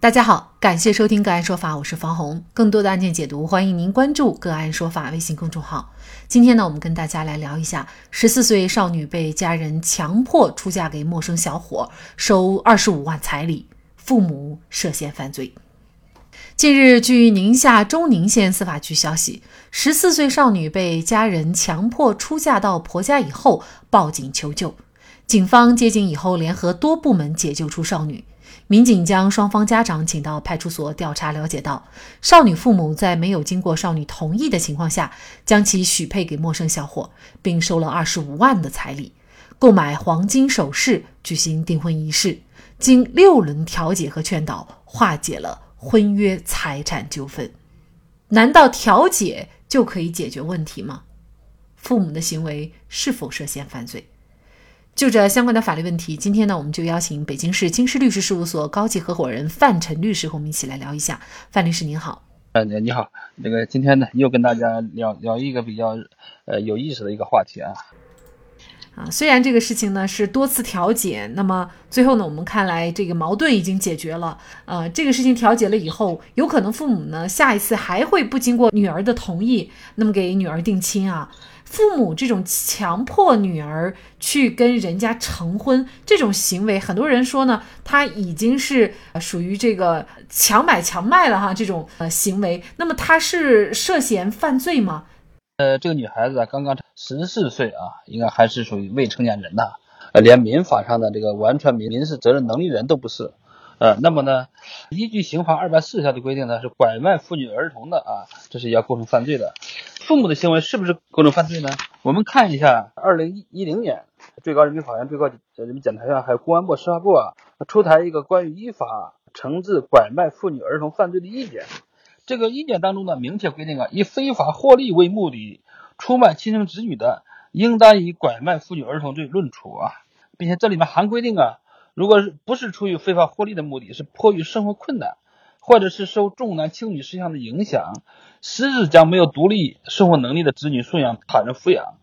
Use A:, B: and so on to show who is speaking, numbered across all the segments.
A: 大家好，感谢收听个案说法，我是方红。更多的案件解读，欢迎您关注个案说法微信公众号。今天呢，我们跟大家来聊一下十四岁少女被家人强迫出嫁给陌生小伙，收二十五万彩礼，父母涉嫌犯罪。近日，据宁夏中宁县司法局消息，十四岁少女被家人强迫出嫁到婆家以后，报警求救。警方接警以后，联合多部门解救出少女。民警将双方家长请到派出所调查，了解到少女父母在没有经过少女同意的情况下，将其许配给陌生小伙，并收了二十五万的彩礼，购买黄金首饰，举行订婚仪式。经六轮调解和劝导，化解了婚约财产纠纷。难道调解就可以解决问题吗？父母的行为是否涉嫌犯罪？就这相关的法律问题，今天呢，我们就邀请北京市京师律师事务所高级合伙人范晨律师和我们一起来聊一下。范律师您好，
B: 呃，你好，那个今天呢又跟大家聊聊一个比较呃有意思的一个话题啊。
A: 啊，虽然这个事情呢是多次调解，那么最后呢，我们看来这个矛盾已经解决了。呃，这个事情调解了以后，有可能父母呢下一次还会不经过女儿的同意，那么给女儿定亲啊。父母这种强迫女儿去跟人家成婚这种行为，很多人说呢，他已经是属于这个强买强卖了哈，这种呃行为，那么他是涉嫌犯罪吗？
B: 呃，这个女孩子啊，刚刚十四岁啊，应该还是属于未成年人呐，呃，连民法上的这个完全民民事责任能力人都不是。呃，那么呢，依据刑法二百四十条的规定呢，是拐卖妇女儿童的啊，这是要构成犯罪的。父母的行为是不是构成犯罪呢？我们看一下，二零一零年，最高人民法院、最高人民检察院还有公安部、司法部啊，出台一个关于依法惩治拐卖妇女儿童犯罪的意见。这个意见当中呢，明确规定啊，以非法获利为目的出卖亲生子女的，应当以拐卖妇女儿童罪论处啊，并且这里面还规定啊。如果不是出于非法获利的目的，是迫于生活困难，或者是受重男轻女思想的影响，私自将没有独立生活能力的子女送养他人抚养，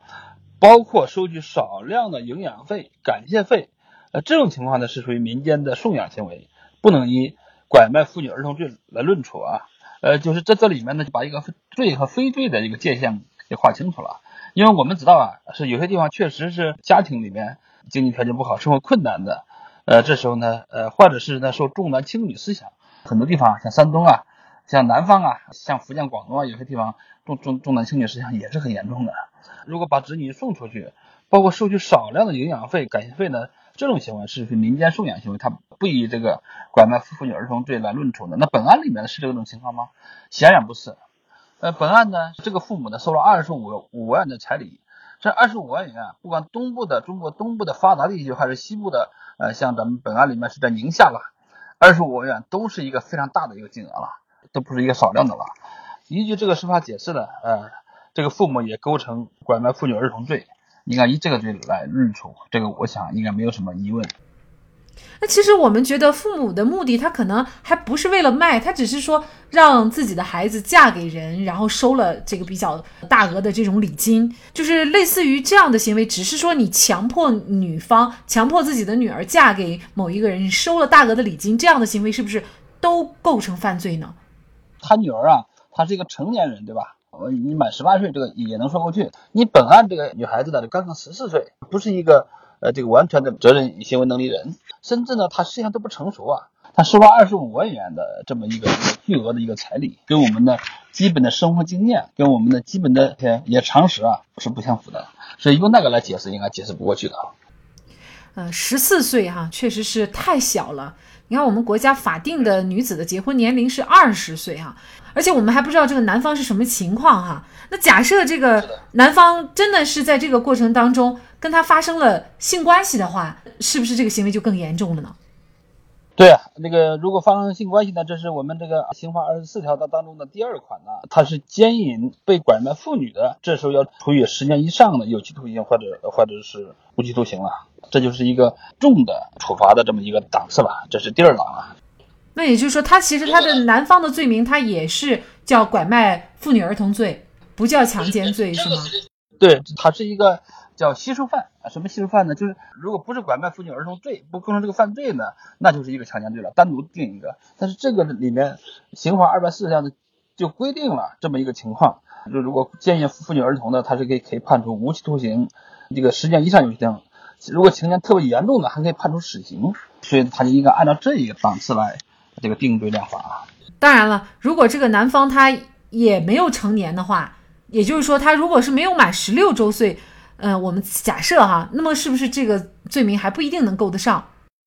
B: 包括收取少量的营养费、感谢费，呃，这种情况呢是属于民间的送养行为，不能以拐卖妇女儿童罪来论处啊。呃，就是在这里面呢，就把一个罪和非罪的一个界限给划清楚了。因为我们知道啊，是有些地方确实是家庭里面经济条件不好、生活困难的。呃，这时候呢，呃，或者是呢受重男轻女思想，很多地方像山东啊，像南方啊，像福建、广东啊，有些地方重重重男轻女思想也是很严重的。如果把子女送出去，包括收取少量的营养费、感谢费呢，这种行为是民间送养行为，它不以这个拐卖妇女儿童罪来论处的。那本案里面是这种情况吗？显然不是。呃，本案呢，这个父母呢收了二十五五万的彩礼。这二十五万元啊，不管东部的中国东部的发达地区，还是西部的，呃，像咱们本案里面是在宁夏吧，二十五万元都是一个非常大的一个金额了，都不是一个少量的了。依据这个司法解释呢，呃，这个父母也构成拐卖妇女儿童罪，应该以这个罪来论处，这个我想应该没有什么疑问。
A: 那其实我们觉得父母的目的，他可能还不是为了卖，他只是说让自己的孩子嫁给人，然后收了这个比较大额的这种礼金，就是类似于这样的行为。只是说你强迫女方强迫自己的女儿嫁给某一个人，你收了大额的礼金，这样的行为是不是都构成犯罪呢？
B: 他女儿啊，她是一个成年人，对吧？你满十八岁，这个也能说过去。你本案这个女孩子呢，就刚刚十四岁，不是一个。呃，这个完全的责任行为能力人，甚至呢，他思想都不成熟啊，她收了二十五万元的这么一个巨额的一个彩礼，跟我们的基本的生活经验，跟我们的基本的也常识啊是不相符的，所以用那个来解释，应该解释不过去的啊。
A: 呃，十四岁哈，确实是太小了。你看，我们国家法定的女子的结婚年龄是二十岁哈，而且我们还不知道这个男方是什么情况哈。那假设这个男方真的是在这个过程当中跟他发生了性关系的话，是不是这个行为就更严重了呢？
B: 对啊，那个如果发生性关系呢，这是我们这个刑法二十四条的当中的第二款呢，它是奸淫被拐卖妇女的，这时候要处以十年以上的有期徒刑或者或者是无期徒刑了。这就是一个重的处罚的这么一个档次吧，这是第二档啊。
A: 那也就是说，他其实他的男方的罪名，他也是叫拐卖妇女儿童罪，不叫强奸罪，是吗？
B: 对，他是一个叫吸收犯啊。什么吸收犯呢？就是如果不是拐卖妇女儿童罪，不构成这个犯罪呢，那就是一个强奸罪了，单独定一个。但是这个里面刑法二百四十条呢就规定了这么一个情况，就如果奸淫妇女儿童呢，他是可以可以判处无期徒刑，这个十年以上有期徒刑。如果情节特别严重的，还可以判处死刑。所以他就应该按照这一个档次来这个定罪量罚。
A: 当然了，如果这个男方他也没有成年的话，也就是说他如果是没有满十六周岁，呃，我们假设哈，那么是不是这个罪名还不一定能够得上？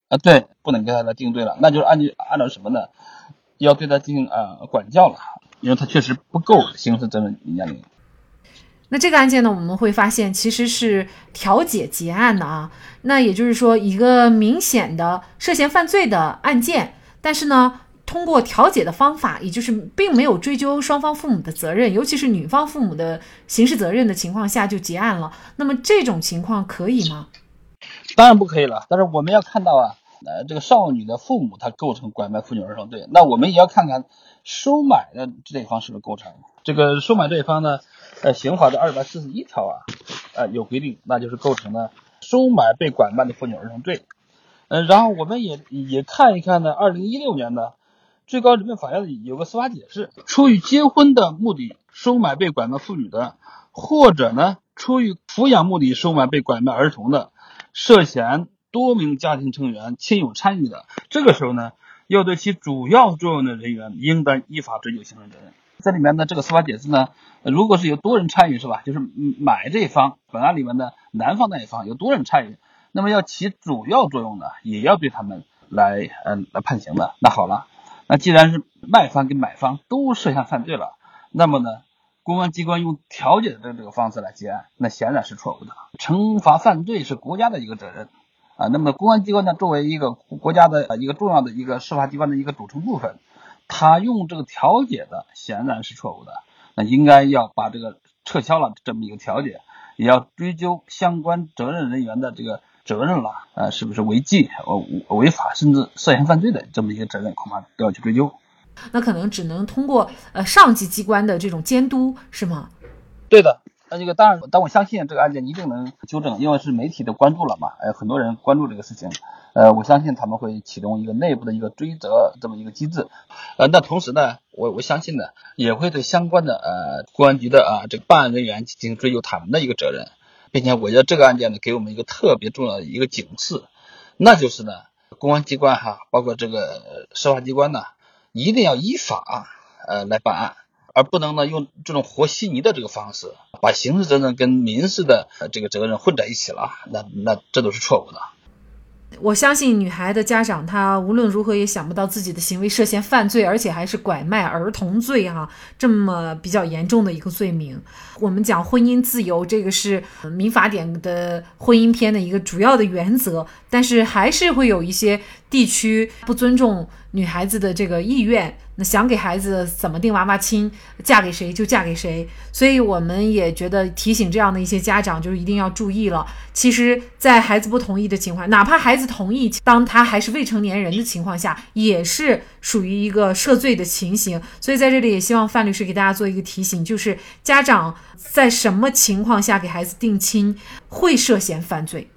B: 啊，对，不能给他来定罪了，那就是按按照什么呢？要对他进行呃管教了，因为他确实不够刑事责任年龄。
A: 那这个案件呢，我们会发现其实是调解结案的啊。那也就是说，一个明显的涉嫌犯罪的案件，但是呢，通过调解的方法，也就是并没有追究双方父母的责任，尤其是女方父母的刑事责任的情况下就结案了。那么这种情况可以吗？
B: 当然不可以了。但是我们要看到啊，呃，这个少女的父母他构成拐卖妇女儿童罪，那我们也要看看收买的这一方是不是构成。这个收买这一方呢？呃，刑法的二百四十一条啊，呃，有规定，那就是构成了收买被拐卖的妇女儿童罪。呃，然后我们也也看一看呢，二零一六年的最高人民法院有个司法解释，出于结婚的目的收买被拐卖妇女的，或者呢，出于抚养目的收买被拐卖儿童的，涉嫌多名家庭成员亲友参与的，这个时候呢，要对其主要作用的人员应当依法追究刑事责任。这里面的这个司法解释呢，如果是有多人参与，是吧？就是买这一方本案里面的男方那一方有多人参与，那么要起主要作用的，也要对他们来嗯来判刑的。那好了，那既然是卖方跟买方都涉嫌犯罪了，那么呢，公安机关用调解的这个方式来结案，那显然是错误的。惩罚犯罪是国家的一个责任啊，那么公安机关呢，作为一个国家的一个重要的一个司法机关的一个组成部分。他用这个调解的显然是错误的，那应该要把这个撤销了这么一个调解，也要追究相关责任人员的这个责任了，呃，是不是违纪、呃违法甚至涉嫌犯罪的这么一个责任，恐怕都要去追究。
A: 那可能只能通过呃上级机关的这种监督，是吗？
B: 对的。那这个当然，但我相信这个案件一定能纠正，因为是媒体的关注了嘛，呃，很多人关注这个事情，呃，我相信他们会启动一个内部的一个追责这么一个机制，呃，那同时呢，我我相信呢，也会对相关的呃公安局的啊这个办案人员进行追究他们的一个责任，并且我觉得这个案件呢，给我们一个特别重要的一个警示，那就是呢，公安机关哈，包括这个司法机关呢，一定要依法呃来办案。而不能呢用这种和稀泥的这个方式，把刑事责任跟民事的这个责任混在一起了，那那这都是错误的。
A: 我相信女孩的家长，她无论如何也想不到自己的行为涉嫌犯罪，而且还是拐卖儿童罪哈，这么比较严重的一个罪名。我们讲婚姻自由，这个是民法典的婚姻篇的一个主要的原则，但是还是会有一些地区不尊重女孩子的这个意愿。那想给孩子怎么定娃娃亲，嫁给谁就嫁给谁，所以我们也觉得提醒这样的一些家长，就是一定要注意了。其实，在孩子不同意的情况，哪怕孩子同意，当他还是未成年人的情况下，也是属于一个涉罪的情形。所以在这里也希望范律师给大家做一个提醒，就是家长在什么情况下给孩子定亲会涉嫌犯罪？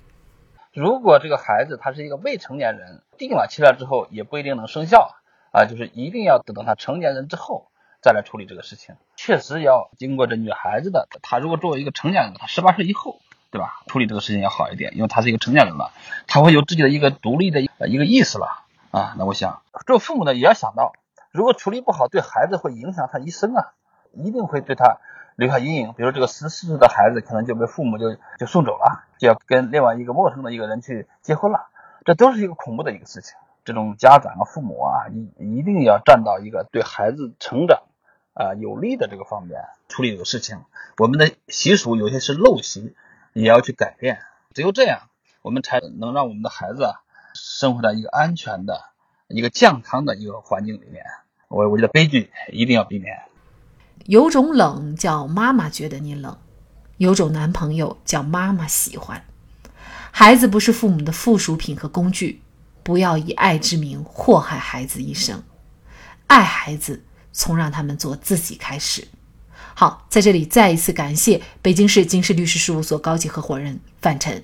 B: 如果这个孩子他是一个未成年人，定了期了之后，也不一定能生效。啊，就是一定要等到他成年人之后再来处理这个事情，确实要经过这女孩子的，她如果作为一个成年人，她十八岁以后，对吧？处理这个事情要好一点，因为她是一个成年人了，她会有自己的一个独立的一个意识了啊。那我想，做父母的也要想到，如果处理不好，对孩子会影响他一生啊，一定会对他留下阴影。比如这个十四岁的孩子，可能就被父母就就送走了，就要跟另外一个陌生的一个人去结婚了，这都是一个恐怖的一个事情。这种家长啊、父母啊，一一定要站到一个对孩子成长啊有利的这个方面处理这个事情。我们的习俗有些是陋习，也要去改变。只有这样，我们才能让我们的孩子啊生活在一个安全的、一个健康的一个环境里面。我我觉得悲剧一定要避免。
A: 有种冷叫妈妈觉得你冷，有种男朋友叫妈妈喜欢。孩子不是父母的附属品和工具。不要以爱之名祸害孩子一生，爱孩子从让他们做自己开始。好，在这里再一次感谢北京市京师律师事务所高级合伙人范晨。